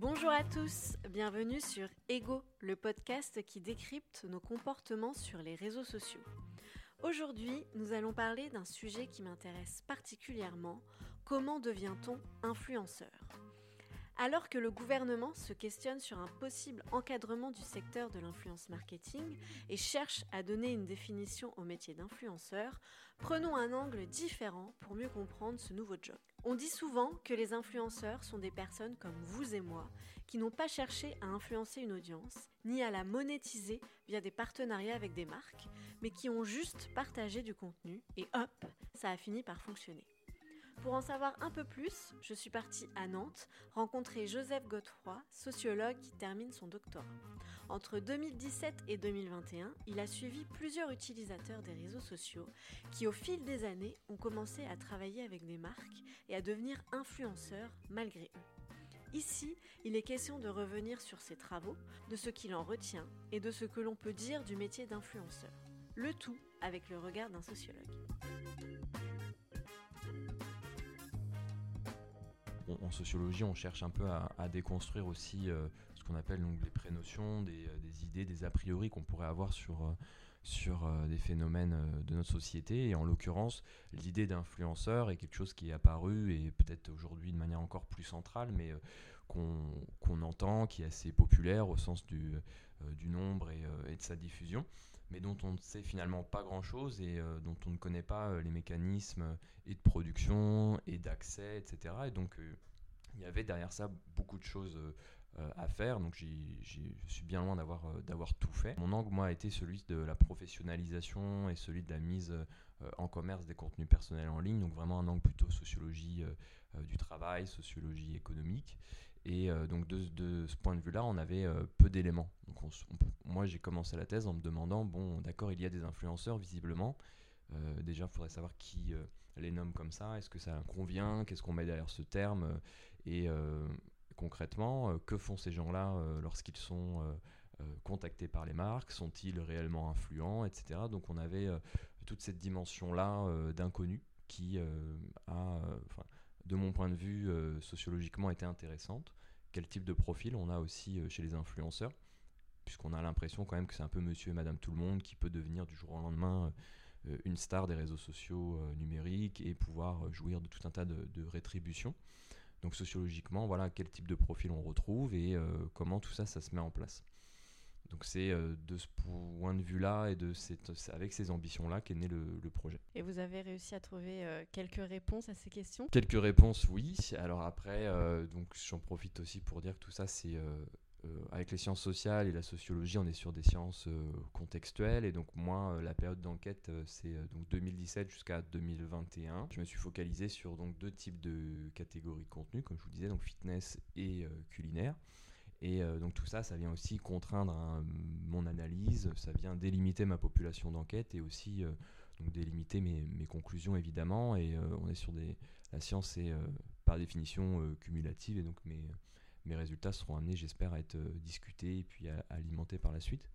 Bonjour à tous, bienvenue sur Ego, le podcast qui décrypte nos comportements sur les réseaux sociaux. Aujourd'hui, nous allons parler d'un sujet qui m'intéresse particulièrement, comment devient-on influenceur? Alors que le gouvernement se questionne sur un possible encadrement du secteur de l'influence marketing et cherche à donner une définition au métier d'influenceur, prenons un angle différent pour mieux comprendre ce nouveau job. On dit souvent que les influenceurs sont des personnes comme vous et moi qui n'ont pas cherché à influencer une audience, ni à la monétiser via des partenariats avec des marques, mais qui ont juste partagé du contenu et hop, ça a fini par fonctionner. Pour en savoir un peu plus, je suis partie à Nantes rencontrer Joseph Godefroy, sociologue qui termine son doctorat. Entre 2017 et 2021, il a suivi plusieurs utilisateurs des réseaux sociaux qui, au fil des années, ont commencé à travailler avec des marques et à devenir influenceurs malgré eux. Ici, il est question de revenir sur ses travaux, de ce qu'il en retient et de ce que l'on peut dire du métier d'influenceur. Le tout avec le regard d'un sociologue. En sociologie, on cherche un peu à, déconstruire aussi euh, ce qu'on appelle donc, les prénotions, des, euh, des, idées, des a priori qu'on pourrait avoir sur, euh, sur des phénomènes de notre société. Et en l'occurrence, l'idée d'influenceur est quelque chose qui est apparu et peut-être aujourd'hui de manière encore plus centrale, mais qu'on entend, qui est assez populaire au sens du, du nombre et, et, de sa diffusion mais dont on ne sait finalement pas grand-chose et dont on ne connaît pas les mécanismes et de production et d'accès, etc. Et donc il y avait derrière ça beaucoup de choses euh, à faire, donc je suis bien loin d'avoir euh, d'avoir tout fait. Mon angle, moi, a été celui de la professionnalisation et celui de la mise euh, en commerce des contenus personnels en ligne, donc vraiment un angle plutôt sociologie du travail, sociologie économique. Et donc de, ce point de vue-là, on avait peu d'éléments. Donc moi, j'ai commencé la thèse en me demandant, bon, d'accord, il y a des influenceurs visiblement. déjà, il faudrait savoir qui les nomme comme ça. Est-ce que ça convient? Qu'est-ce qu'on met derrière ce terme? Et euh, concrètement, euh, que font ces gens-là euh, lorsqu'ils sont contactés par les marques? Sont-ils réellement influents, etc. Donc on avait toute cette dimension-là d'inconnu qui a, de mon point de vue, sociologiquement été intéressante. Quel type de profil on a aussi chez les influenceurs puisqu'on a l'impression quand même que c'est un peu monsieur et madame tout le monde qui peut devenir du jour au lendemain une star des réseaux sociaux numériques et pouvoir jouir de tout un tas de, rétributions. Donc sociologiquement, voilà quel type de profil on retrouve et euh, comment tout ça, ça se met en place. Donc c'est euh, de ce point de vue-là et de cette, avec ces ambitions-là qu'est né le, projet. Et vous avez réussi à trouver euh, quelques réponses à ces questions? Quelques réponses, oui. Alors après, donc j'en profite aussi pour dire que tout ça, c'est euh, avec les sciences sociales et la sociologie, on est sur des sciences euh, contextuelles. Et donc, moi, euh, la période d'enquête, c'est donc 2017 jusqu'à 2021. Je me suis focalisé sur donc, deux types de catégories de contenu, comme je vous disais, donc fitness et culinaire. Et donc tout ça, ça vient aussi contraindre mon analyse, ça vient délimiter ma population d'enquête et aussi donc délimiter mes, conclusions évidemment. Et on est sur des, la science est par définition cumulative et donc mes, mes résultats seront amenés, j'espère, à être euh, discutés et puis à, alimentés par la suite.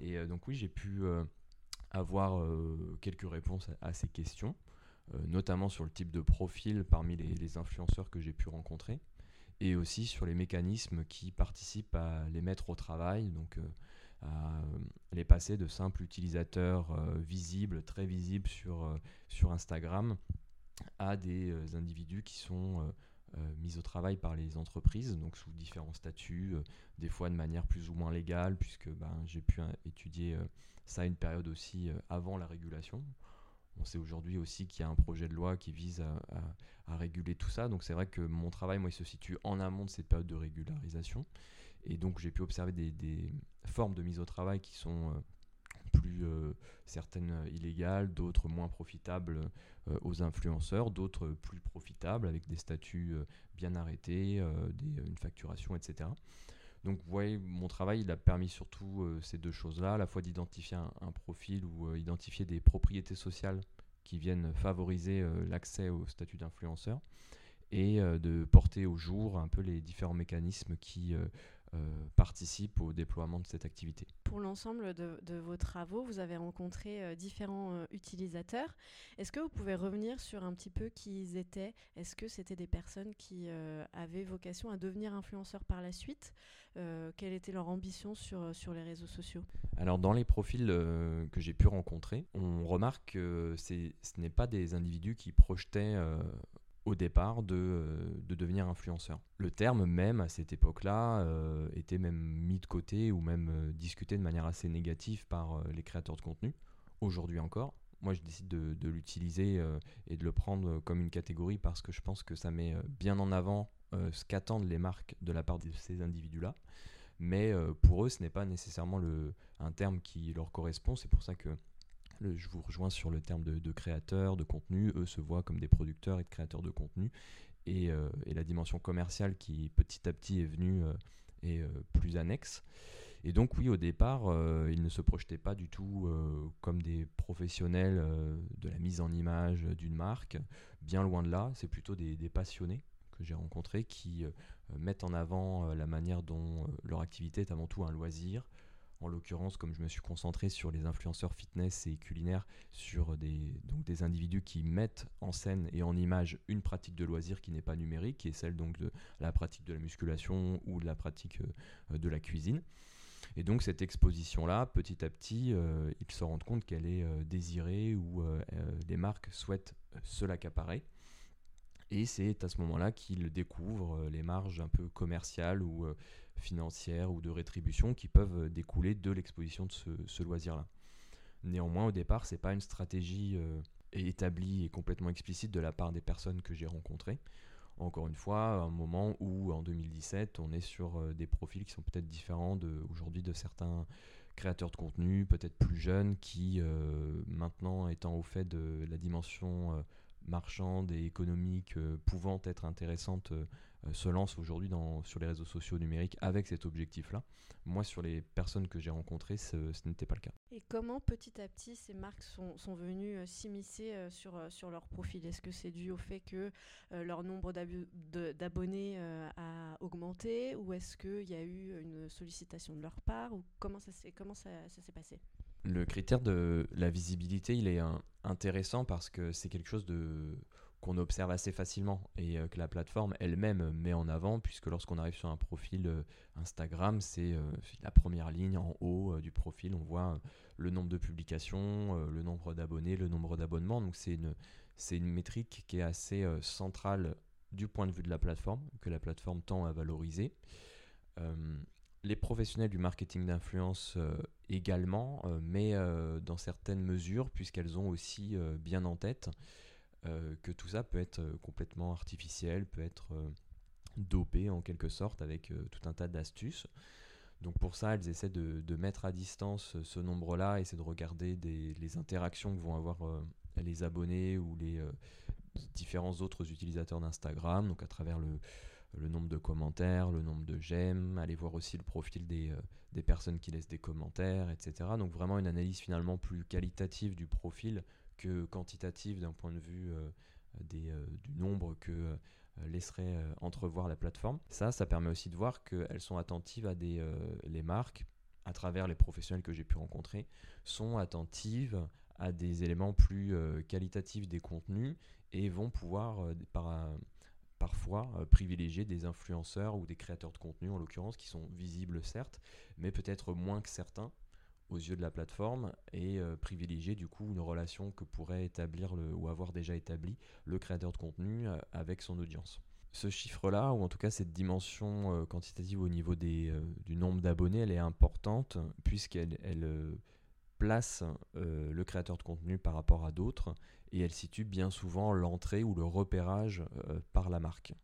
Et euh, donc oui, j'ai pu euh, avoir quelques réponses à, ces questions, notamment sur le type de profil parmi les, influenceurs que j'ai pu rencontrer, et aussi sur les mécanismes qui participent à les mettre au travail, donc à les passer de simples utilisateurs visibles, très visibles sur, sur Instagram, à des individus qui sont euh, mise au travail par les entreprises, donc sous différents statuts, euh, des fois de manière plus ou moins légale, puisque ben, j'ai pu euh, étudier ça une période aussi avant la régulation. On sait aujourd'hui aussi qu'il y a un projet de loi qui vise à, réguler tout ça. Donc c'est vrai que mon travail, moi, il se situe en amont de cette période de régularisation. Et donc j'ai pu observer des, formes de mise au travail qui sont plus euh, certaines illégales, d'autres moins profitables euh, aux influenceurs, d'autres plus profitables avec des statuts euh, bien arrêtés, une facturation, etc. Donc vous voyez, mon travail, il a permis surtout ces deux choses-là, à la fois d'identifier un, profil ou identifier des propriétés sociales qui viennent favoriser l'accès au statut d'influenceur et de porter au jour un peu les différents mécanismes qui participent au déploiement de cette activité. Pour l'ensemble de, vos travaux, vous avez rencontré différents utilisateurs. Est-ce que vous pouvez revenir sur un petit peu qui ils étaient? Est-ce que c'était des personnes qui avaient vocation à devenir influenceurs par la suite? Quelle était leur ambition sur, sur les réseaux sociaux? Alors dans les profils que j'ai pu rencontrer, on remarque que ce n'est pas des individus qui projetaient au départ de, euh, de, devenir influenceur. Le terme même à cette époque-là euh, était même mis de côté ou même euh, discuté de manière assez négative par les créateurs de contenu, aujourd'hui encore. Moi, je décide de, de l'utiliser et de le prendre comme une catégorie parce que je pense que ça met bien en avant ce qu'attendent les marques de la part de ces individus-là. Mais pour eux, ce n'est pas nécessairement le, un terme qui leur correspond. C'est pour ça que je vous rejoins sur le terme de, créateurs de contenu. Eux se voient comme des producteurs et de créateurs de contenu. Et, euh, la dimension commerciale qui petit à petit est venue euh, est euh, plus annexe. Et donc oui, au départ, ils ne se projetaient pas du tout comme des professionnels de la mise en image d'une marque. Bien loin de là, c'est plutôt des, des, passionnés que j'ai rencontrés qui mettent en avant la manière dont leur activité est avant tout un loisir, en l'occurrence, comme je me suis concentré sur les influenceurs fitness et culinaires, sur des, donc des individus qui mettent en scène et en image une pratique de loisir qui n'est pas numérique, qui est celle donc de la pratique de la musculation ou de la pratique euh, de la cuisine. Et donc cette exposition-là, petit à petit, euh, ils se rendent compte qu'elle est euh, désirée ou les marques souhaitent se l'accaparer. Et c'est à ce moment-là qu'ils découvrent les marges un peu commerciales ou financières ou de rétribution qui peuvent découler de l'exposition de ce, loisir-là. Néanmoins, au départ, ce n'est pas une stratégie euh, établie et complètement explicite de la part des personnes que j'ai rencontrées. Encore une fois, un moment où en 2017, on est sur euh, des profils qui sont peut-être différents aujourd'hui de certains créateurs de contenu, peut-être plus jeunes, qui euh, maintenant étant au fait de la dimension marchande et économique pouvant être intéressante euh, se lance aujourd'hui sur les réseaux sociaux numériques avec cet objectif-là. Moi, sur les personnes que j'ai rencontrées, ce, n'était pas le cas. Et comment petit à petit ces marques sont, sont venues euh, s'immiscer euh, sur, sur leur profil? Est-ce que c'est dû au fait que leur nombre d'abonnés a augmenté? Ou est-ce qu'il y a eu une sollicitation de leur part? Ou comment ça s'est passé? Le critère de la visibilité, il est intéressant parce que c'est quelque chose de qu'on observe assez facilement et euh, que la plateforme elle-même met en avant, puisque lorsqu'on arrive sur un profil euh, Instagram, c'est euh, la première ligne en haut du profil, on voit le nombre de publications, le nombre d'abonnés, le nombre d'abonnements, donc c'est une, c'est une métrique qui est assez centrale du point de vue de la plateforme, que la plateforme tend à valoriser. les professionnels du marketing d'influence également, mais dans certaines mesures, puisqu'elles ont aussi bien en tête que tout ça peut être euh, complètement artificiel, peut être euh, dopé en quelque sorte avec tout un tas d'astuces. Donc pour ça, elles essaient de, mettre à distance ce nombre-là, essaient de regarder les interactions que vont avoir les abonnés ou les différents autres utilisateurs d'Instagram, donc à travers le, nombre de commentaires, le nombre de j'aime, aller voir aussi le profil des, des, personnes qui laissent des commentaires, etc. Donc vraiment une analyse finalement plus qualitative du profil que quantitative d'un point de vue euh, euh, du nombre que euh, laisserait entrevoir la plateforme. Ça, ça permet aussi de voir qu'elles sont attentives à des, les marques, à travers les professionnels que j'ai pu rencontrer, sont attentives à des éléments plus qualitatifs des contenus et vont pouvoir par, parfois privilégier des influenceurs ou des créateurs de contenu en l'occurrence qui sont visibles certes, mais peut-être moins que certains aux yeux de la plateforme et euh, privilégier du coup une relation que pourrait établir le, ou avoir déjà établi le créateur de contenu euh, avec son audience. Ce chiffre-là, ou en tout cas cette dimension euh, quantitative au niveau des, du nombre d'abonnés, elle est importante puisqu'elle elle, place le créateur de contenu par rapport à d'autres et elle situe bien souvent l'entrée ou le repérage par la marque.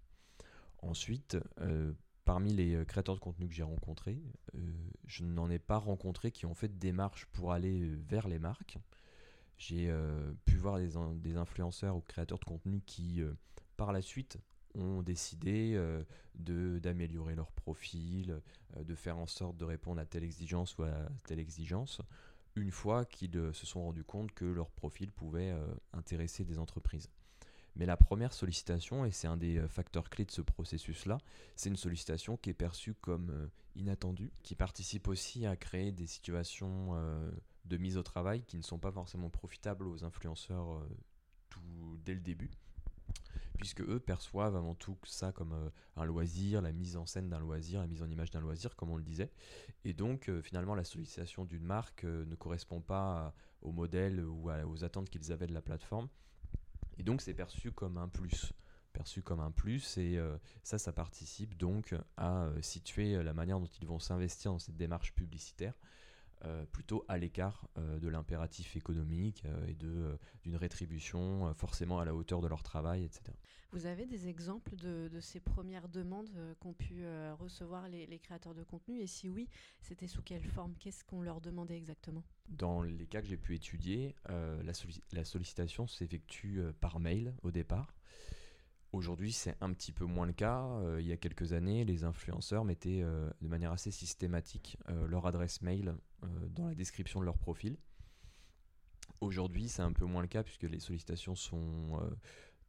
Ensuite, parmi les euh, créateurs de contenu que j'ai rencontrés, euh, je n'en ai pas rencontré qui ont fait de démarches pour aller euh, vers les marques. J'ai pu voir des, influenceurs ou créateurs de contenu qui, par la suite, ont décidé d'améliorer leur profil, de faire en sorte de répondre à telle exigence ou à telle exigence, une fois qu'ils se sont rendus compte que leur profil pouvait intéresser des entreprises. Mais la première sollicitation, et c'est un des facteurs clés de ce processus-là, c'est une sollicitation qui est perçue comme inattendue, qui participe aussi à créer des situations de mise au travail qui ne sont pas forcément profitables aux influenceurs dès le début puisque eux perçoivent avant tout ça comme euh, un loisir, la mise en scène d'un loisir, la mise en image d'un loisir, comme on le disait. Et donc, euh, finalement, la sollicitation d'une marque euh, ne correspond pas au modèle ou aux attentes qu'ils avaient de la plateforme. Et donc, c'est perçu comme un plus. Perçu comme un plus et ça ça participe donc à situer la manière dont ils vont s'investir dans cette démarche publicitaire plutôt à l'écart de l'impératif économique et de d'une rétribution forcément à la hauteur de leur travail etc. Vous avez des exemples de, ces premières demandes euh, qu'ont pu euh, recevoir les, créateurs de contenu? Et si oui, c'était sous quelle forme? Qu'est-ce qu'on leur demandait exactement? Dans les cas que j'ai pu étudier, euh, la, sollicitation s'effectue par mail au départ. Aujourd'hui, c'est un petit peu moins le cas. il y a quelques années, les influenceurs mettaient de manière assez systématique leur adresse mail dans la description de leur profil. Aujourd'hui, c'est un peu moins le cas puisque les sollicitations sont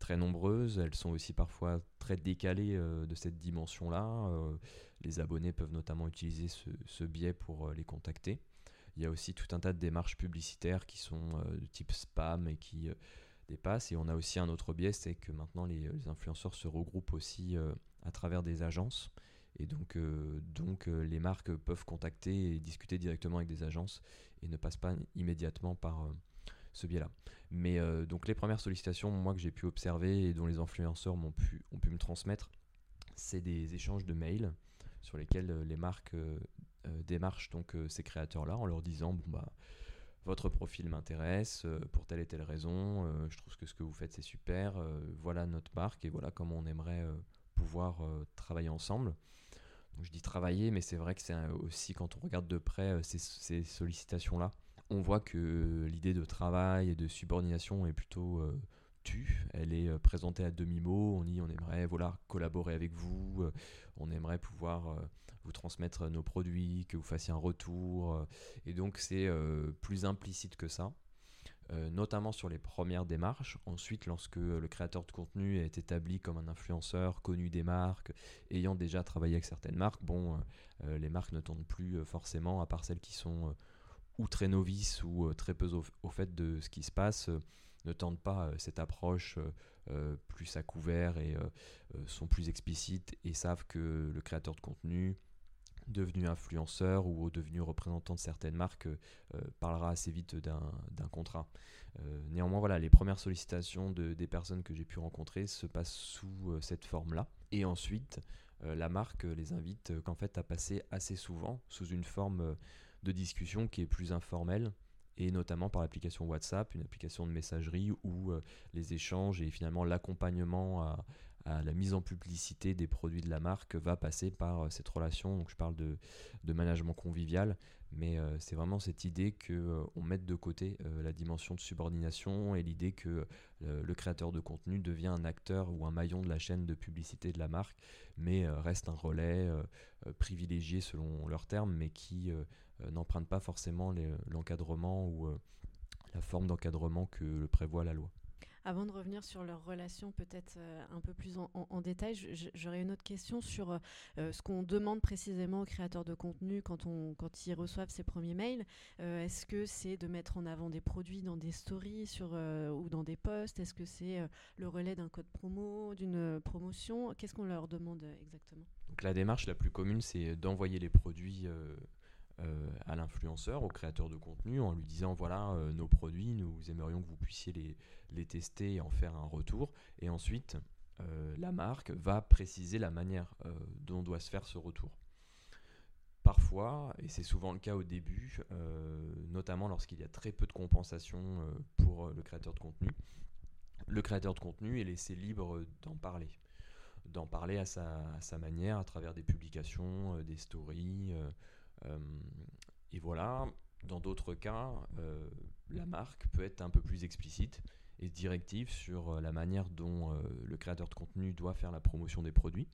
très nombreuses, elles sont aussi parfois très décalées euh, de cette dimension-là. Euh, les abonnés peuvent notamment utiliser ce, biais pour euh, les contacter. Il y a aussi tout un tas de démarches publicitaires qui sont de type spam et qui dépassent. Et on a aussi un autre biais, c'est que maintenant les, influenceurs se regroupent aussi à travers des agences. Et donc, donc les marques peuvent contacter et discuter directement avec des agences et ne passent pas immédiatement par ce biais-là. Mais euh, donc les premières sollicitations, moi que j'ai pu observer et dont les influenceurs m'ont pu, ont pu me transmettre, c'est des échanges de mails sur lesquels euh, les marques euh, démarchent donc ces créateurs-là en leur disant bon bah votre profil m'intéresse pour telle et telle raison, je trouve que ce que vous faites c'est super, voilà notre marque et voilà comment on aimerait pouvoir travailler ensemble. Je dis travailler, mais c'est vrai que c'est aussi quand on regarde de près ces sollicitations-là, on voit que l'idée de travail et de subordination est plutôt euh. Elle est euh, présentée à demi-mot. On dit on aimerait voilà, collaborer avec vous, euh, on aimerait pouvoir vous transmettre nos produits, que vous fassiez un retour. et donc c'est plus implicite que ça. notamment sur les premières démarches. Ensuite, lorsque le créateur de contenu est établi comme un influenceur connu des marques, ayant déjà travaillé avec certaines marques, bon, les marques ne tournent plus forcément, à part celles qui sont ou très novices ou euh, très peu au, fait de ce qui se passe, euh, ne tentent pas euh, cette approche plus à couvert et sont plus explicites et savent que le créateur de contenu, devenu influenceur ou devenu représentant de certaines marques parlera assez vite d'un contrat. néanmoins, voilà, les premières sollicitations de, des personnes que j'ai pu rencontrer se passent sous cette forme-là. Et ensuite, la marque les invite qu'en fait à passer assez souvent sous une forme de discussion qui est plus informelle et notamment par l'application WhatsApp, une application de messagerie où euh, les échanges et finalement l'accompagnement à, la mise en publicité des produits de la marque va passer par euh, cette relation. Donc je parle de, management convivial, mais euh, c'est vraiment cette idée que on mette de côté la dimension de subordination et l'idée que le créateur de contenu devient un acteur ou un maillon de la chaîne de publicité de la marque, mais reste un relais privilégié selon leurs termes, mais qui euh, n'empruntent pas forcément l'encadrement ou euh, la forme d'encadrement que le prévoit la loi. Avant de revenir sur leur relation peut-être euh, un peu plus en, détail, j'aurais une autre question sur ce qu'on demande précisément aux créateurs de contenu quand, on, quand ils reçoivent ces premiers mails. Est-ce que c'est de mettre en avant des produits dans des stories sur, ou dans des posts? Est-ce que c'est le relais d'un code promo, d'une promotion? Qu'est-ce qu'on leur demande exactement? Donc la démarche la plus commune, c'est d'envoyer les produits euh, à l'influenceur, au créateur de contenu, en lui disant voilà euh, nos produits, nous aimerions que vous puissiez les, les tester et en faire un retour. Et ensuite, euh, la marque va préciser la manière dont doit se faire ce retour. Parfois, et c'est souvent le cas au début, notamment lorsqu'il y a très peu de compensation pour le créateur de contenu, le créateur de contenu est laissé libre d'en parler d'en parler à sa, manière à travers des publications, des stories, euh, et voilà, dans d'autres cas, euh, la marque peut être un peu plus explicite et directive sur euh, la manière dont le créateur de contenu doit faire la promotion des produits.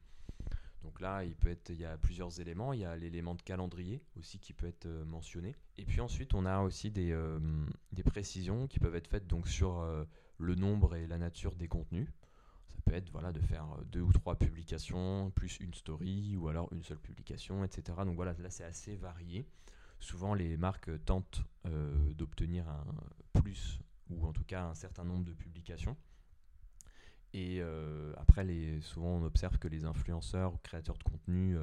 Donc là, il peut être, il y a plusieurs éléments. Il y a l'élément de calendrier aussi qui peut être mentionné. Et puis ensuite, on a aussi des, des précisions qui peuvent être faites donc sur le nombre et la nature des contenus. Voilà, de faire deux ou trois publications, plus une story, ou alors une seule publication, etc. Donc voilà, là c'est assez varié. Souvent les marques tentent d'obtenir un plus, ou en tout cas un certain nombre de publications. Et après, les, souvent on observe que les influenceurs ou créateurs de contenu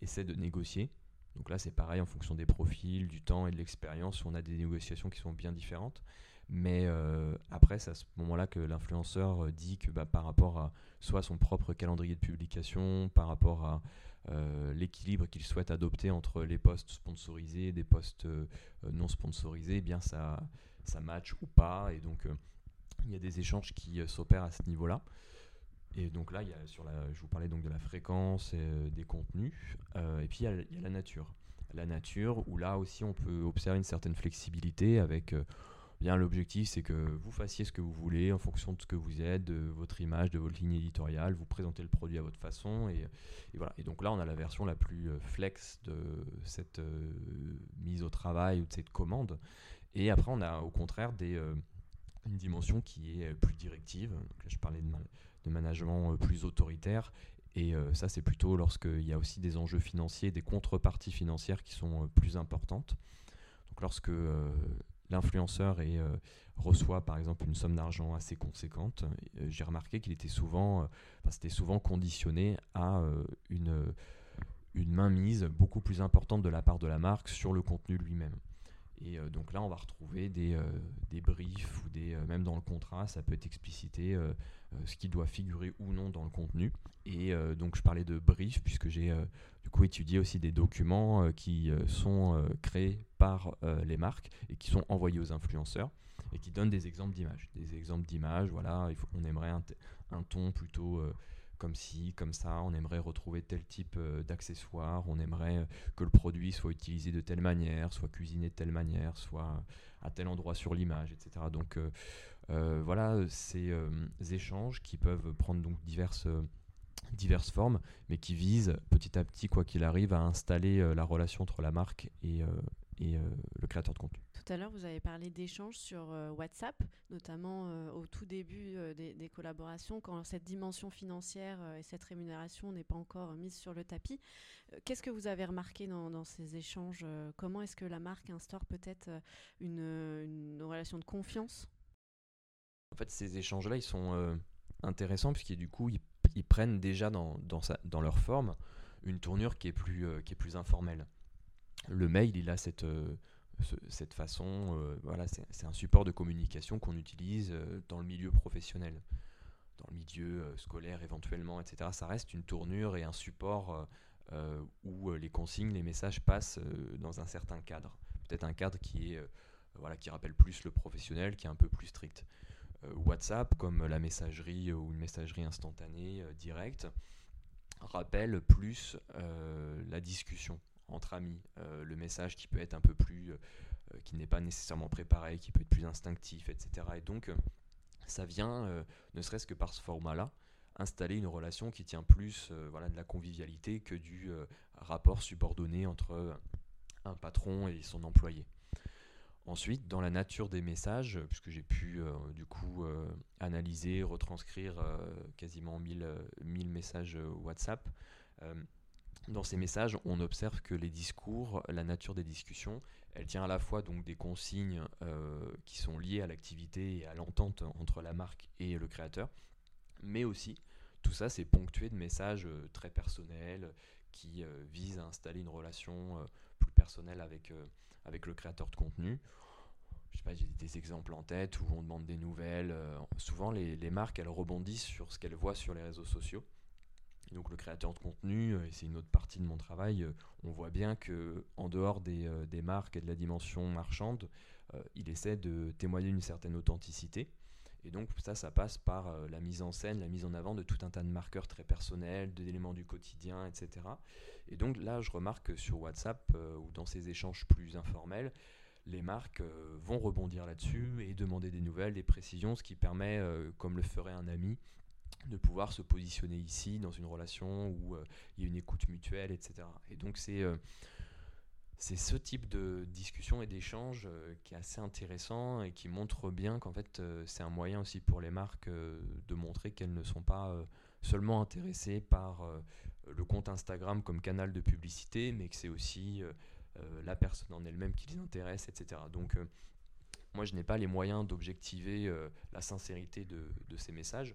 essaient de négocier donc là, c'est pareil en fonction des profils, du temps et de l'expérience. On a des négociations qui sont bien différentes. Mais euh, après, c'est à ce moment-là que l'influenceur euh, dit que bah, par rapport à soit son propre calendrier de publication, par rapport à euh, l'équilibre qu'il souhaite adopter entre les posts sponsorisés et des posts non sponsorisés, eh bien ça, ça match ou pas. Et donc, il y a des échanges qui s'opèrent à ce niveau-là. Et donc là, il y a sur je vous parlais donc de la fréquence et euh, des contenus. Euh, et puis il y, a, la nature. La nature, où là aussi on peut observer une certaine flexibilité avec euh, bien l'objectif, c'est que vous fassiez ce que vous voulez en fonction de ce que vous êtes, de votre image, de votre ligne éditoriale, vous présentez le produit à votre façon. Et, voilà. Et donc là, on a la version la plus flex de cette mise au travail ou de cette commande. Et après, on a au contraire des, une dimension qui est plus directive. là, je parlais de de management euh, plus autoritaire. Et euh, ça, c'est plutôt lorsqu'il y a aussi des enjeux financiers, des contreparties financières qui sont euh, plus importantes. Donc lorsque l'influenceur reçoit par exemple une somme d'argent assez conséquente, j'ai remarqué qu'il était souvent, c'était souvent conditionné à une, une mainmise beaucoup plus importante de la part de la marque sur le contenu lui-même. Et euh, donc là, on va retrouver des, euh, briefs ou des, euh, même dans le contrat, ça peut être explicité ce qui doit figurer ou non dans le contenu. Et donc je parlais de briefs puisque j'ai du coup étudié aussi des documents qui sont créés par les marques et qui sont envoyés aux influenceurs et qui donnent des exemples d'images. Des exemples d'images, voilà, on aimerait un ton plutôt comme si, comme ça, on aimerait retrouver tel type euh, d'accessoire, on aimerait euh, que le produit soit utilisé de telle manière, soit cuisiné de telle manière, soit à tel endroit sur l'image, etc. Donc euh, voilà ces échanges qui peuvent prendre donc diverses formes, mais qui visent petit à petit, quoi qu'il arrive, à installer la relation entre la marque et le créateur de contenu. Tout à l'heure, vous avez parlé d'échanges sur euh, WhatsApp, notamment euh, au tout début euh, des, collaborations, quand cette dimension financière et cette rémunération n'est pas encore mise sur le tapis. Qu'est-ce que vous avez remarqué dans, ces échanges Comment est-ce que la marque instaure peut-être une, relation de confiance? En fait, ces échanges-là, ils sont intéressants puisqu'ils du coup, ils, prennent déjà dans, leur forme une tournure qui est plus informelle. Le mail, il a cette cette façon, euh, voilà, c'est un support de communication qu'on utilise euh, dans le milieu professionnel, dans le milieu euh, scolaire éventuellement, etc. Ça reste une tournure et un support où les consignes, les messages passent dans un certain cadre. Peut-être un cadre qui est, voilà, qui rappelle plus le professionnel, qui est un peu plus strict. WhatsApp, comme la messagerie ou une messagerie instantanée directe, rappelle plus la discussion entre amis, euh, le message qui peut être un peu plus, euh, euh, qui n'est pas nécessairement préparé, qui peut être plus instinctif, etc. Et donc, ça vient, ne serait-ce que par ce format-là, installer une relation qui tient plus voilà, de la convivialité que du rapport subordonné entre un patron et son employé. Ensuite, dans la nature des messages, puisque j'ai pu du coup analyser, retranscrire quasiment 1000, 1000 messages WhatsApp, dans ces messages, on observe que les discours, la nature des discussions, elle tient à la fois donc des consignes euh, qui sont liées à l'activité et à l'entente entre la marque et le créateur, mais aussi tout ça c'est ponctué de messages euh, très personnels qui euh, visent à installer une relation plus personnelle avec, avec le créateur de contenu. Je sais pas, j'ai des exemples en tête où on demande des nouvelles. souvent les, les marques elles rebondissent sur ce qu'elles voient sur les réseaux sociaux donc le créateur de contenu, euh, et c'est une autre partie de mon travail, euh, on voit bien que en dehors euh, des, marques et de la dimension marchande, il essaie de témoigner une certaine authenticité. Et donc ça, ça passe par la mise en scène, la mise en avant de tout un tas de marqueurs très personnels, d'éléments du quotidien, etc. Et donc là, je remarque que sur WhatsApp ou dans ces échanges plus informels, les marques vont rebondir là-dessus et demander des nouvelles, des précisions, ce qui permet, comme le ferait un ami, de pouvoir se positionner ici dans une relation où euh, il y a une écoute mutuelle, etc. Et donc c'est euh, c'est ce type de discussion et d'échange qui est assez intéressant et qui montre bien qu'en fait c'est un moyen aussi pour les marques de montrer qu'elles ne sont pas seulement intéressées par le compte Instagram comme canal de publicité, mais que c'est aussi la personne en elle-même qui les intéresse, etc. Donc moi, je n'ai pas les moyens d'objectiver euh, la sincérité de, ces messages.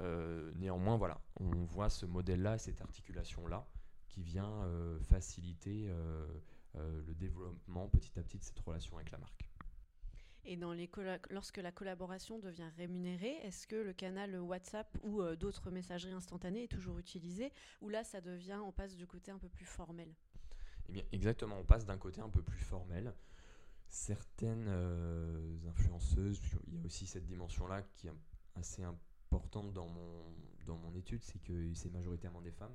Euh, néanmoins, voilà, on voit ce modèle-là, cette articulation-là, qui vient euh, faciliter le développement petit à petit de cette relation avec la marque. Et dans les lorsque la collaboration devient rémunérée, est-ce que le canal WhatsApp ou d'autres messageries instantanées est toujours utilisé Ou là, ça devient, on passe du côté un peu plus formel? Eh bien, exactement, on passe d'un côté un peu plus formel certaines euh, influenceuses, il y a aussi cette dimension-là qui est assez importante dans mon, dans mon étude, c'est que c'est majoritairement des femmes,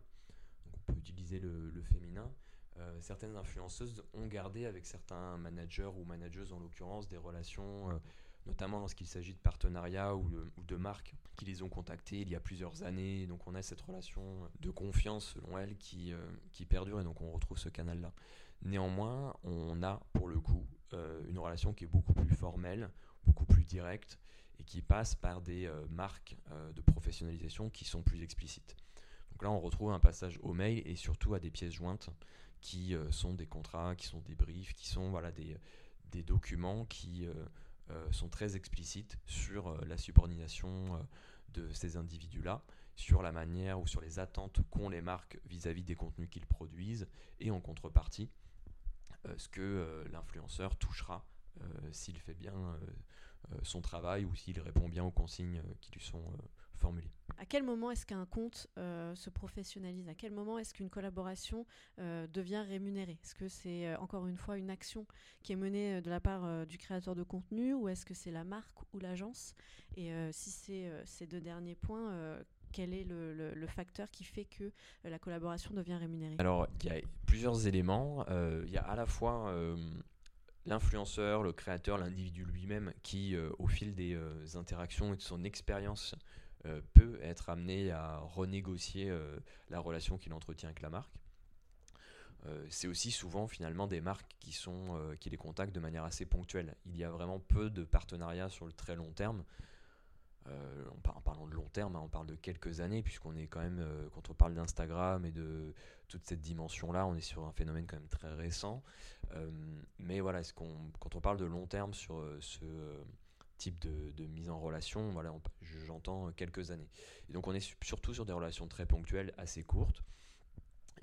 on peut utiliser le, féminin. Euh, certaines influenceuses ont gardé avec certains managers ou manageuses en l'occurrence des relations, euh, notamment lorsqu'il s'agit de partenariats ou, de marques qui les ont contactées il y a plusieurs années. Donc on a cette relation de confiance selon elles qui, qui perdure et donc on retrouve ce canal-là. Néanmoins, on a pour le coup euh, une relation qui est beaucoup plus formelle, beaucoup plus directe et qui passe par des euh, marques euh, de professionnalisation qui sont plus explicites. Donc là, on retrouve un passage au mail et surtout à des pièces jointes qui sont des contrats, qui sont des briefs, qui sont voilà, des, documents qui sont très explicites sur la subordination de ces individus-là, sur la manière ou sur les attentes qu'ont les marques vis-à-vis -vis des contenus qu'ils produisent et en contrepartie euh, ce que euh, l'influenceur touchera euh, s'il fait bien son travail ou s'il répond bien aux consignes qui lui sont formulées. À quel moment est-ce qu'un compte se professionnalise? À quel moment est-ce qu'une collaboration devient rémunérée? Est-ce que c'est encore une fois une action qui est menée de la part du créateur de contenu ou est-ce que c'est la marque ou l'agence? Et si c'est ces deux derniers points, quel est le, facteur qui fait que euh, la collaboration devient rémunérée? Alors, il y a plusieurs éléments. Euh, il y a à la fois euh, l'influenceur, le créateur, l'individu lui-même qui, au fil des interactions et de son expérience, peut être amené à renégocier la relation qu'il entretient avec la marque. c'est aussi souvent finalement des marques qui, sont, qui les contactent de manière assez ponctuelle. Il y a vraiment peu de partenariats sur le très long terme. Euh, en parlant de long terme, hein, on parle de quelques années, puisqu'on est quand même, euh, quand on parle d'Instagram et de toute cette dimension-là, on est sur un phénomène quand même très récent. Euh, mais voilà, quand on parle de long terme sur ce type de, mise en relation, voilà, j'entends quelques années. Donc on est surtout sur des relations très ponctuelles, assez courtes.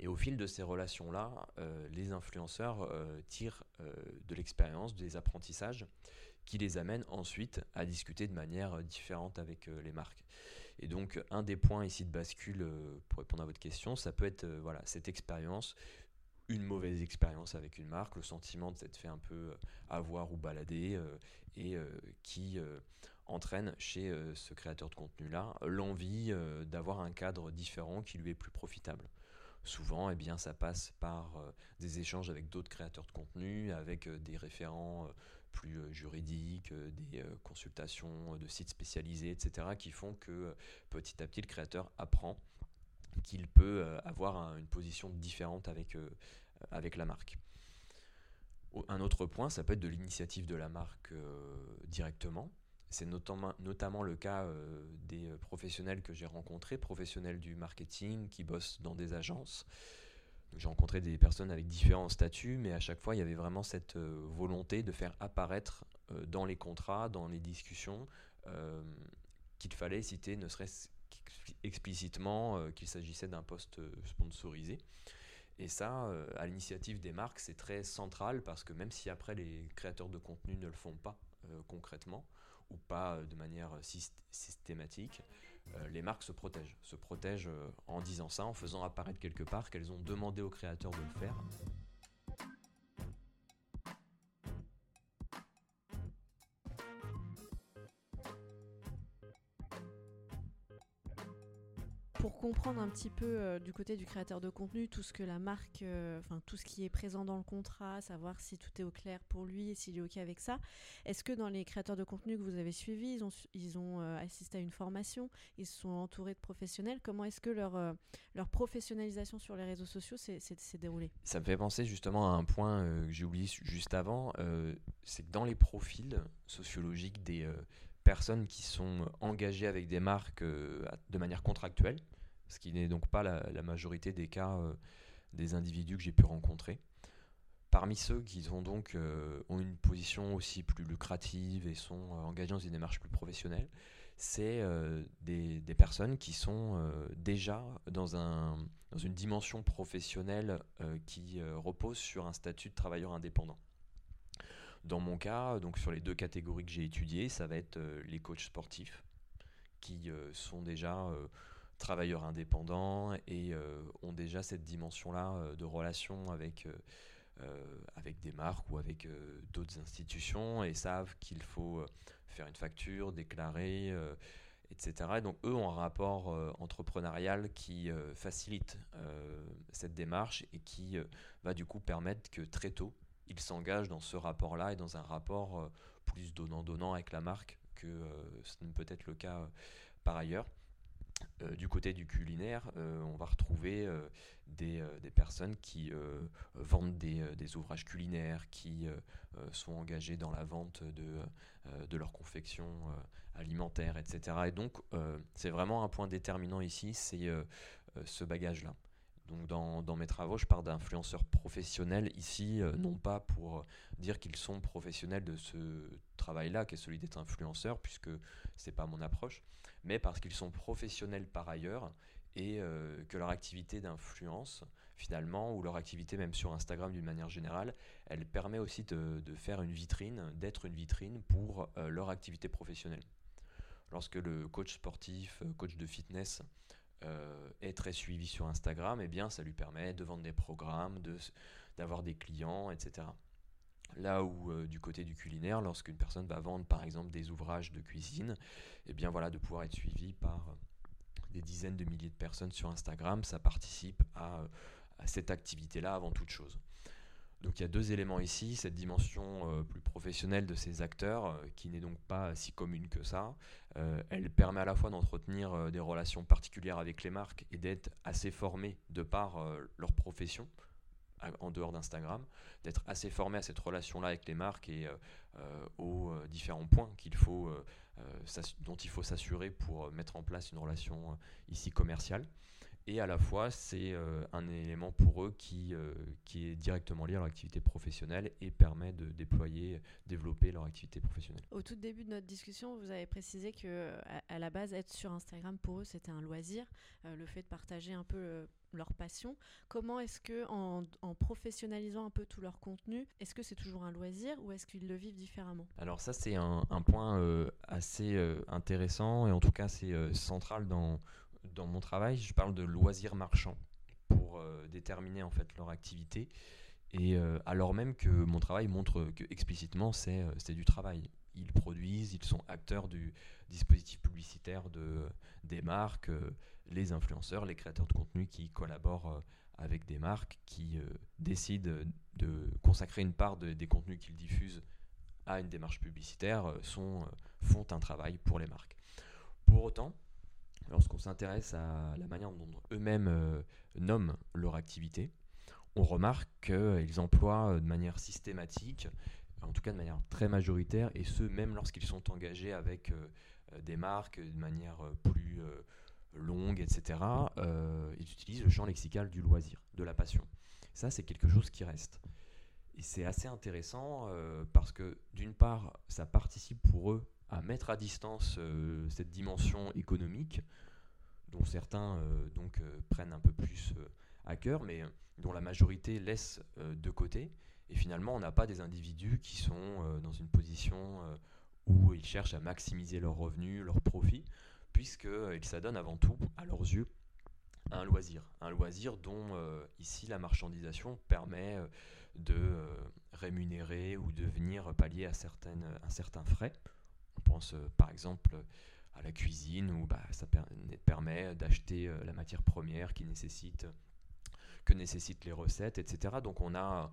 Et au fil de ces relations-là, les influenceurs tirent de l'expérience, des apprentissages qui les amène ensuite à discuter de manière euh, différente avec euh, les marques. Et donc un des points ici de bascule, euh, pour répondre à votre question, ça peut être voilà, cette expérience, une mauvaise expérience avec une marque, le sentiment de s'être fait un peu avoir ou balader, et qui entraîne chez ce créateur de contenu-là l'envie d'avoir un cadre différent qui lui est plus profitable. Souvent, eh bien, ça passe par des échanges avec d'autres créateurs de contenu, avec des référents plus euh, juridiques, euh, des euh, consultations de sites spécialisés, etc., qui font que petit à petit le créateur apprend qu'il peut avoir une position différente avec, avec la marque. Un autre point, ça peut être de l'initiative de la marque directement. C'est notamment, notamment le cas des professionnels que j'ai rencontrés, professionnels du marketing qui bossent dans des agences, j'ai rencontré des personnes avec différents statuts, mais à chaque fois, il y avait vraiment cette euh, volonté de faire apparaître euh, dans les contrats, dans les discussions, euh, qu'il fallait citer, ne serait-ce explicitement, qu'il s'agissait d'un poste sponsorisé. Et ça, à l'initiative des marques, c'est très central parce que même si après les créateurs de contenu ne le font pas concrètement, ou pas de manière systématique, les marques se protègent, se protègent euh, en disant ça, en faisant apparaître quelque part qu'elles ont demandé aux créateurs de le faire. Pour comprendre un petit peu euh, du côté du créateur de contenu tout ce que la marque, euh, enfin tout ce qui est présent dans le contrat, savoir si tout est au clair pour lui et s'il est ok avec ça. Est-ce que dans les créateurs de contenu que vous avez suivis, ils ont, euh, assisté à une formation, ils se sont entourés de professionnels? Comment est-ce que leur, leur professionnalisation sur les réseaux sociaux s'est déroulée? Ça me fait penser justement à un point que j'ai oublié juste avant, c'est que dans les profils sociologiques des personnes qui sont engagées avec des marques euh, de manière contractuelle, ce qui n'est donc pas la, majorité des cas euh, des individus que j'ai pu rencontrer. Parmi ceux qui ont donc euh, une position aussi plus lucrative et sont engagés dans une démarche plus professionnelle, c'est des, personnes qui sont déjà dans une dimension professionnelle qui repose sur un statut de travailleur indépendant. Dans mon cas, donc sur les deux catégories que j'ai étudiées, ça va être euh, les coachs sportifs qui euh, sont déjà euh, travailleurs indépendants et ont déjà cette dimension-là de relation avec, avec des marques ou avec d'autres institutions et savent qu'il faut faire une facture, déclarer, etc. Et donc eux ont un rapport entrepreneurial qui facilite cette démarche et qui va du coup permettre que très tôt, il s'engage dans ce rapport-là et dans un rapport euh, plus donnant-donnant avec la marque que euh, ce n'est peut-être le cas euh, par ailleurs. du côté du culinaire, on va retrouver des, personnes qui vendent des, ouvrages culinaires, qui sont engagées dans la vente de, de leur confection alimentaire, etc. Et donc, c'est vraiment un point déterminant ici, c'est ce bagage-là. Donc dans, mes travaux, je parle d'influenceurs professionnels ici, euh, non pas pour dire qu'ils sont professionnels de ce travail-là, qui est celui d'être influenceur, puisque ce n'est pas mon approche, mais parce qu'ils sont professionnels par ailleurs et euh, que leur activité d'influence, finalement, ou leur activité même sur Instagram d'une manière générale, elle permet aussi de, faire une vitrine, d'être une vitrine pour euh, leur activité professionnelle. Lorsque le coach sportif, coach de fitness, euh, est très suivi sur Instagram, eh bien ça lui permet de vendre des programmes, d'avoir des clients, etc. Là où euh, du côté du culinaire, lorsqu'une personne va vendre par exemple des ouvrages de cuisine, eh bien voilà, de pouvoir être suivi par des dizaines de milliers de personnes sur Instagram, ça participe à cette activité-là avant toute chose. Donc il y a deux éléments ici, cette dimension euh, plus professionnelle de ces acteurs, euh, qui n'est donc pas si commune que ça. Euh, elle permet à la fois d'entretenir des relations particulières avec les marques et d'être assez formé de par leur profession en dehors d'Instagram, d'être assez formé à cette relation-là avec les marques et aux différents points dont il faut s'assurer pour mettre en place une relation ici commerciale et à la fois c'est euh, un élément pour eux qui, euh, qui est directement lié à leur activité professionnelle et permet de déployer, développer leur activité professionnelle. Au tout début de notre discussion, vous avez précisé que à, la base, être sur Instagram pour eux, c'était un loisir, euh, le fait de partager un peu leur passion. Comment est-ce que en, en, professionnalisant un peu tout leur contenu, est-ce que c'est toujours un loisir ou est-ce qu'ils le vivent différemment? Alors ça c'est un, un, point assez intéressant et en tout cas c'est central dans dans mon travail, je parle de loisirs marchands pour euh, déterminer en fait leur activité. Et euh, alors même que mon travail montre que explicitement c'est euh, du travail. Ils produisent, ils sont acteurs du dispositif publicitaire de, des marques, les influenceurs, les créateurs de contenu qui collaborent avec des marques, qui décident de consacrer une part des contenus qu'ils diffusent à une démarche publicitaire, sont, font un travail pour les marques. Pour autant, lorsqu'on s'intéresse à la manière dont eux-mêmes euh, nomment leur activité, on remarque qu'ils emploient euh, de manière systématique, en tout cas de manière très majoritaire, et ce même lorsqu'ils sont engagés avec euh, des marques de manière plus longue, etc., ils utilisent le champ lexical du loisir, de la passion. Ça, c'est quelque chose qui reste. Et c'est assez intéressant parce que d'une part, ça participe pour eux à mettre à distance euh, cette dimension économique, dont certains euh, donc, euh, prennent un peu plus à cœur, mais dont la majorité laisse de côté. Et finalement, on n'a pas des individus qui sont dans une position où ils cherchent à maximiser leurs revenus, leurs profits, puisqu'ils s'adonnent avant tout, à leurs yeux, à un loisir. Un loisir dont ici la marchandisation permet de rémunérer ou de venir pallier à, certaines, à certains frais. Pense euh, par exemple à la cuisine où bah, ça permet d'acheter la matière première qui nécessite que nécessitent les recettes, etc. Donc on a,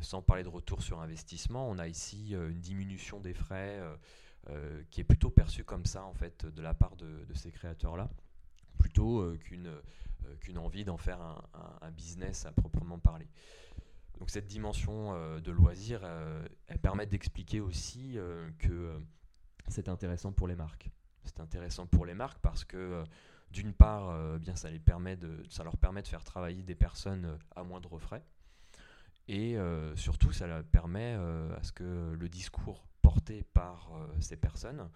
sans parler de retour sur investissement, on a ici une diminution des frais qui est plutôt perçue comme ça en fait de la part de, ces créateurs-là, plutôt qu'une qu'une envie d'en faire un, business à proprement parler. Donc cette dimension euh, de loisir, euh, elle permet d'expliquer aussi euh, que c'est intéressant pour les marques. C'est intéressant pour les marques parce que d'une part, permet de, ça leur permet de faire travailler des personnes à moindre frais. Et surtout, ça permet à ce que le discours porté par ces personnes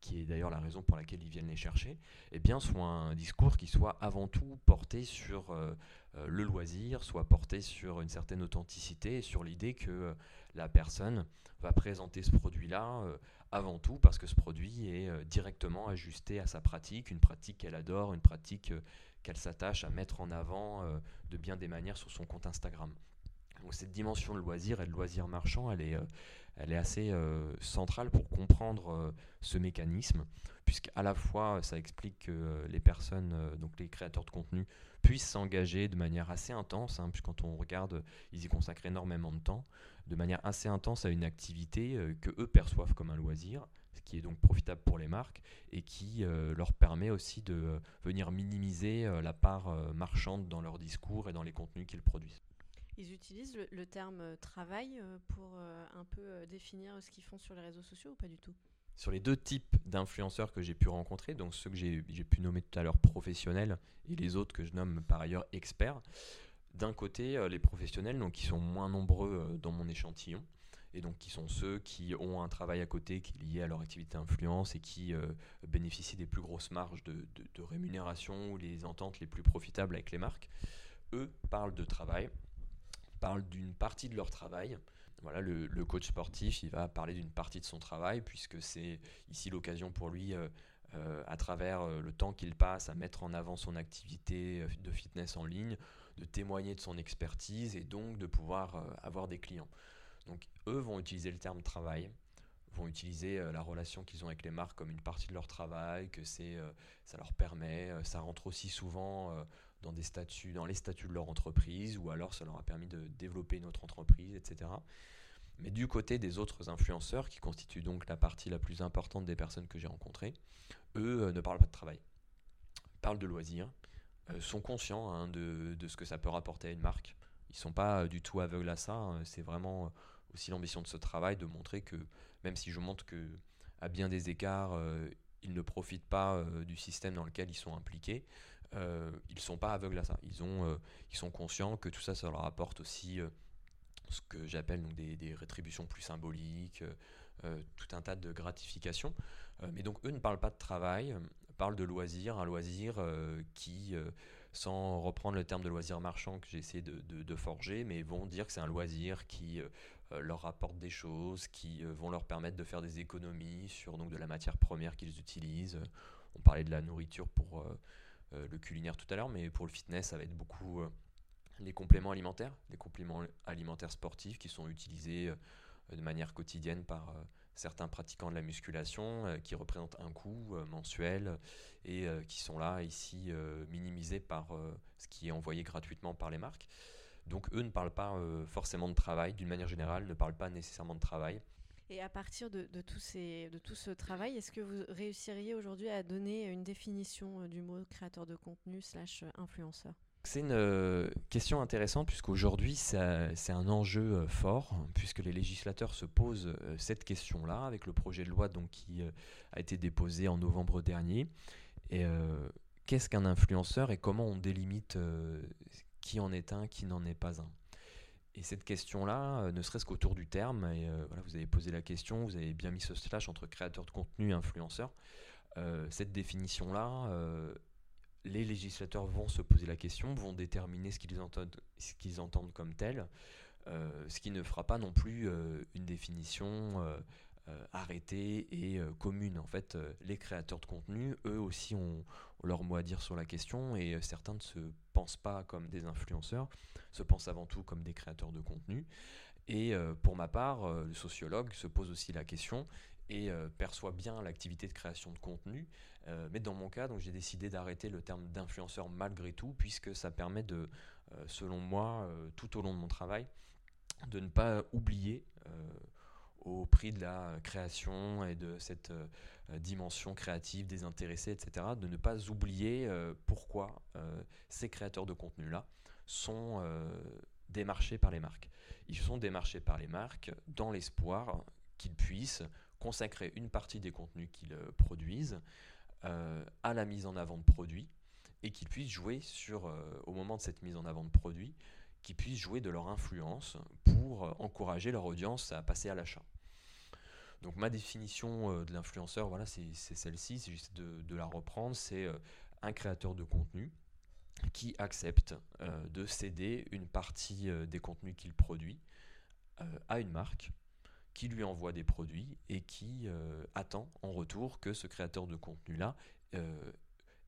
qui est d'ailleurs la raison pour laquelle ils viennent les chercher, eh bien, soit un discours qui soit avant tout porté sur euh, euh, le loisir, soit porté sur une certaine authenticité sur l'idée que euh, la personne va présenter ce produit-là avant tout parce que ce produit est directement ajusté à sa pratique, une pratique qu'elle adore, une pratique qu'elle s'attache à mettre en avant de bien des manières sur son compte Instagram. Donc cette dimension de loisir et de loisir marchand, elle est, est assez euh, centrale pour comprendre euh, ce mécanisme, puisqu'à la fois ça explique que euh, les personnes, donc les créateurs de contenu, puissent s'engager de manière assez intense, hein, puisque quand on regarde, ils y consacrent énormément de temps, de manière assez intense à une activité que eux perçoivent comme un loisir, ce qui est donc profitable pour les marques et qui leur permet aussi de venir minimiser la part marchande dans leur discours et dans les contenus qu'ils produisent. Ils utilisent le, terme euh, travail euh, pour euh, un peu définir ce qu'ils font sur les réseaux sociaux ou pas du tout? Sur les deux types d'influenceurs que j'ai pu rencontrer, donc ceux que j'ai pu nommer tout à l'heure professionnels et les autres que je nomme par ailleurs experts, d'un côté les professionnels donc qui sont moins nombreux dans mon échantillon et donc qui sont ceux qui ont un travail à côté qui est lié à leur activité influence et qui bénéficient des plus grosses marges de, de rémunération ou les ententes les plus profitables avec les marques. Eux parlent de travail, parlent d'une partie de leur travail. Voilà, le, coach sportif, il va parler d'une partie de son travail, puisque c'est ici l'occasion pour lui, euh, euh, à travers euh, le temps qu'il passe à mettre en avant son activité de fitness en ligne, de témoigner de son expertise et donc de pouvoir avoir des clients. Donc eux vont utiliser le terme travail, vont utiliser la relation qu'ils ont avec les marques comme une partie de leur travail, que c'est, ça leur permet, ça rentre aussi souvent dans, des statuts, dans les statuts de leur entreprise, ou alors ça leur a permis de développer notre entreprise, etc. Mais du côté des autres influenceurs, qui constituent donc la partie la plus importante des personnes que j'ai rencontrées, eux euh, ne parlent pas de travail, parlent de loisirs, euh, sont conscients hein, de, ce que ça peut rapporter à une marque. Ils ne sont pas du tout aveugles à ça, hein. c'est vraiment aussi l'ambition de ce travail de montrer que, même si je montre que à bien des écarts, euh, ils ne profitent pas du système dans lequel ils sont impliqués, euh, ils sont pas aveugles à ça. Ils, ont, euh, ils sont conscients que tout ça, ça leur apporte aussi euh, ce que j'appelle donc des, rétributions plus symboliques, tout un tas de gratifications. mais donc eux ne parlent pas de travail, parlent de loisir, un loisir qui, sans reprendre le terme de loisir marchand que j'ai essayé de, forger, mais vont dire que c'est un loisir qui leur apporte des choses, qui vont leur permettre de faire des économies sur donc, de la matière première qu'ils utilisent. On parlait de la nourriture pour euh, le culinaire tout à l'heure, mais pour le fitness, ça va être beaucoup euh, les compléments alimentaires, les compléments alimentaires sportifs qui sont utilisés euh, de manière quotidienne par certains pratiquants de la musculation qui représentent un coût mensuel et qui sont là ici minimisés par ce qui est envoyé gratuitement par les marques. Donc eux ne parlent pas forcément de travail, d'une manière générale, ne parlent pas nécessairement de travail. Et à partir de, tout, ce travail, est-ce que vous réussiriez aujourd'hui à donner une définition euh, du mot créateur de contenu slash euh, influenceur? C'est une euh, question intéressante puisqu'aujourd'hui c'est un enjeu fort puisque les législateurs se posent cette question-là avec le projet de loi donc, qui a été déposé en novembre dernier. Qu'est-ce qu'un influenceur et comment on délimite qui en est un, qui n'en est pas un? Et cette question-là, euh, ne serait-ce qu'autour du terme, euh, vous avez posé la question, vous avez bien mis ce slash entre créateur de contenu et influenceur. Euh, cette définition-là, les législateurs vont se poser la question, vont déterminer ce qu'ils entendent, ce qu'ils entendent comme tel, ce qui ne fera pas non plus une définition arrêtée et commune. En fait, les créateurs de contenu, eux aussi, ont, leur mot à dire sur la question, et certains ne se pensent pas comme des influenceurs, se pensent avant tout comme des créateurs de contenu. Et euh, pour ma part, euh, le sociologue se pose aussi la question et perçoit bien l'activité de création de contenu. mais dans mon cas, j'ai décidé d'arrêter le terme d'influenceur malgré tout, puisque ça permet de, selon moi, tout au long de mon travail, de ne pas oublier au prix de la création et de cette dimension créative, désintéressée, etc., de ne pas oublier pourquoi ces créateurs de contenu-là sont démarchés par les marques. Ils sont démarchés par les marques dans l'espoir qu'ils puissent consacrer une partie des contenus qu'ils euh, produisent euh, à la mise en avant de produits et qu'ils puissent jouer sur, euh, au moment de cette mise en avant de produits, qu'ils puissent jouer de leur influence pour encourager leur audience à passer à l'achat. Donc ma définition de l'influenceur, voilà, c'est celle-ci, c'est juste de, la reprendre, c'est un créateur de contenu qui accepte de céder une partie des contenus qu'il produit à une marque qui lui envoie des produits et qui euh, attend en retour que ce créateur de contenu-là euh,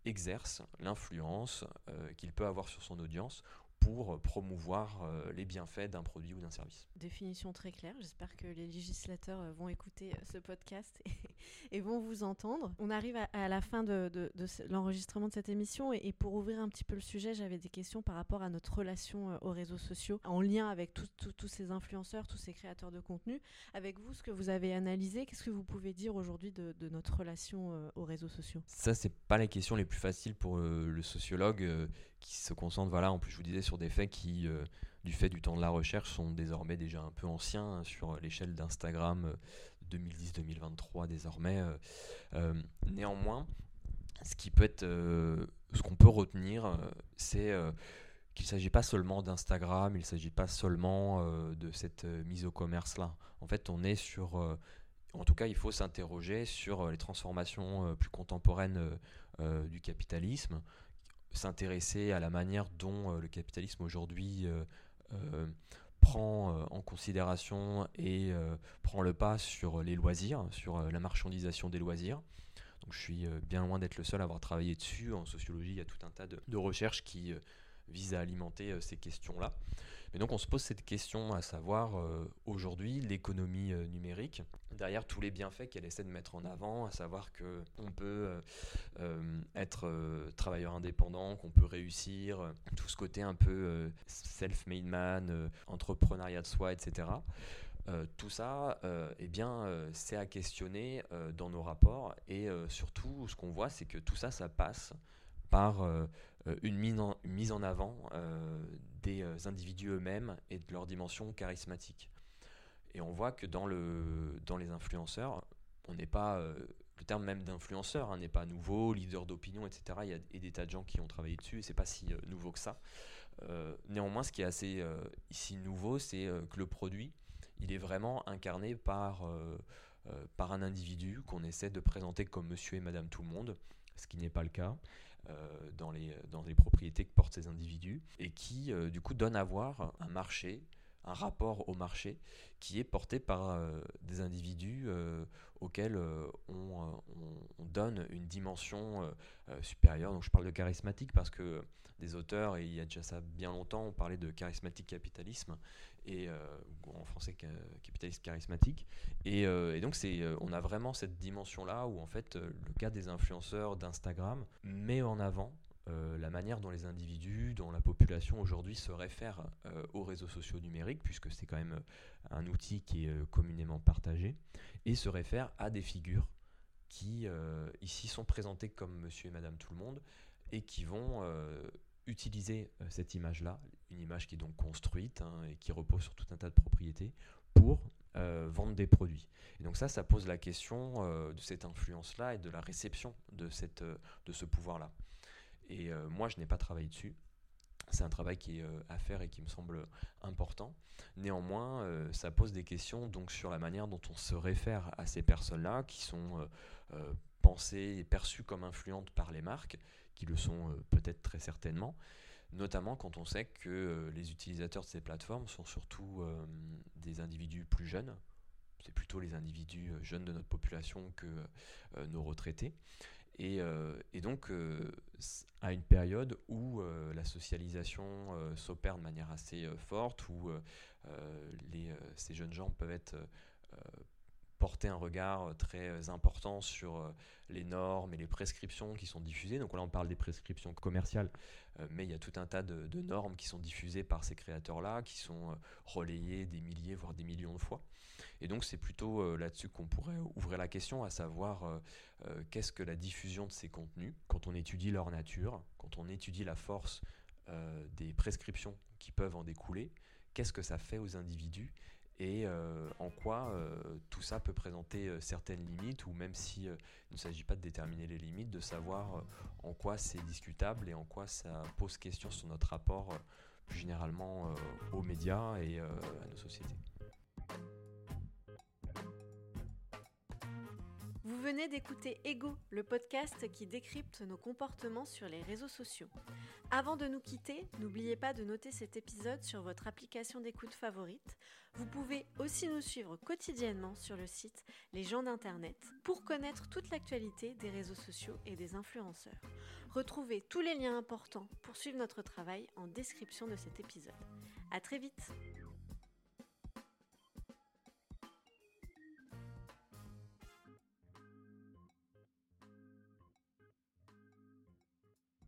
exerce l'influence euh, qu'il peut avoir sur son audience pour promouvoir euh, les bienfaits d'un produit ou d'un service. Définition très claire. J'espère que les législateurs euh, vont écouter euh, ce podcast et, vont vous entendre. On arrive à, la fin de, l'enregistrement de cette émission et, pour ouvrir un petit peu le sujet, j'avais des questions par rapport à notre relation aux réseaux sociaux en lien avec tous ces influenceurs, tous ces créateurs de contenu. Avec vous, ce que vous avez analysé, qu'est-ce que vous pouvez dire aujourd'hui de, notre relation aux réseaux sociaux? Ça, c'est pas les questions les plus faciles pour le sociologue qui se concentre, voilà, en plus je vous disais, sur des faits qui, euh, du fait du temps de la recherche, sont désormais déjà un peu anciens hein, sur l'échelle d'Instagram 2010-2023 euh, désormais. Euh, néanmoins, ce qui peut être, ce qu'on peut retenir, c'est qu'il ne s'agit pas seulement d'Instagram, il ne s'agit pas seulement de cette mise au commerce-là. En fait, on est sur... en tout cas, il faut s'interroger sur les transformations plus contemporaines du capitalisme, s'intéresser à la manière dont euh, le capitalisme aujourd'hui euh, euh, prend en considération et prend le pas sur les loisirs, sur la marchandisation des loisirs. Donc je suis bien loin d'être le seul à avoir travaillé dessus. En sociologie, il y a tout un tas de, de recherches qui visent à alimenter ces questions-là. Mais donc on se pose cette question à savoir euh, aujourd'hui l'économie euh, numérique, derrière tous les bienfaits qu'elle essaie de mettre en avant, à savoir que on peut euh, être travailleur indépendant, qu'on peut réussir, tout ce côté un peu self-made man, entrepreneuriat de soi, etc. tout ça, eh bien, c'est à questionner dans nos rapports et surtout, ce qu'on voit, c'est que tout ça, ça passe par une, mise en, avant des euh, individus eux-mêmes et de leur dimension charismatique. Et on voit que dans, le, dans les influenceurs, on n'est pas. Euh, le terme même d'influenceur hein, n'est pas nouveau, leader d'opinion, etc. Il y a des tas de gens qui ont travaillé dessus et c'est pas si euh, nouveau que ça. néanmoins, ce qui est assez ici nouveau, c'est que le produit, il est vraiment incarné par, par un individu qu'on essaie de présenter comme monsieur et madame tout le monde, ce qui n'est pas le cas. Euh, dans, les, dans les propriétés que portent ces individus et qui euh, du coup donne à voir un marché, un rapport au marché qui est porté par euh, des individus auxquels on, donne une dimension supérieure. Donc je parle de charismatique parce que des auteurs, et il y a déjà ça bien longtemps, on parlait de charismatique capitalisme, et en français capitaliste charismatique. Et, donc on a vraiment cette dimension-là où en fait le cas des influenceurs d'Instagram met en avant euh, la manière dont les individus, dont la population aujourd'hui se réfèrent euh, aux réseaux sociaux numériques, puisque c'est quand même euh, un outil qui est communément partagé, et se réfèrent à des figures qui ici sont présentées comme monsieur et madame tout le monde, et qui vont utiliser cette image-là, une image qui est donc construite hein, et qui repose sur tout un tas de propriétés, pour vendre des produits. Et donc ça, ça pose la question de cette influence-là et de la réception de, cette, de ce pouvoir-là. Et euh, moi, je n'ai pas travaillé dessus. C'est un travail qui est euh, à faire et qui me semble important. Néanmoins, euh, ça pose des questions donc sur la manière dont on se réfère à ces personnes-là qui sont pensées et perçues comme influentes par les marques, qui le sont peut-être très certainement, notamment quand on sait que les utilisateurs de ces plateformes sont surtout des individus plus jeunes. C'est plutôt les individus jeunes de notre population que nos retraités. Euh, et, donc, euh, à une période où euh, la socialisation s'opère de manière assez forte, où ces jeunes gens peuvent être porter un regard très important sur les normes et les prescriptions qui sont diffusées. Donc là, on parle des prescriptions commerciales, mais il y a tout un tas de normes qui sont diffusées par ces créateurs-là, qui sont relayées des milliers, voire des millions de fois. Et donc c'est plutôt là-dessus qu'on pourrait ouvrir la question, à savoir qu'est-ce que la diffusion de ces contenus, quand on étudie leur nature, quand on étudie la force des prescriptions qui peuvent en découler, qu'est-ce que ça fait aux individus et euh, en quoi euh, tout ça peut présenter euh, certaines limites, ou même s'il ne s'agit pas de déterminer les limites, de savoir en quoi c'est discutable et en quoi ça pose question sur notre rapport plus généralement aux médias et à nos sociétés. Vous venez d'écouter Ego, le podcast qui décrypte nos comportements sur les réseaux sociaux. Avant de nous quitter, n'oubliez pas de noter cet épisode sur votre application d'écoute favorite. Vous pouvez aussi nous suivre quotidiennement sur le site Les gens d'Internet pour connaître toute l'actualité des réseaux sociaux et des influenceurs. Retrouvez tous les liens importants pour suivre notre travail en description de cet épisode. À très vite!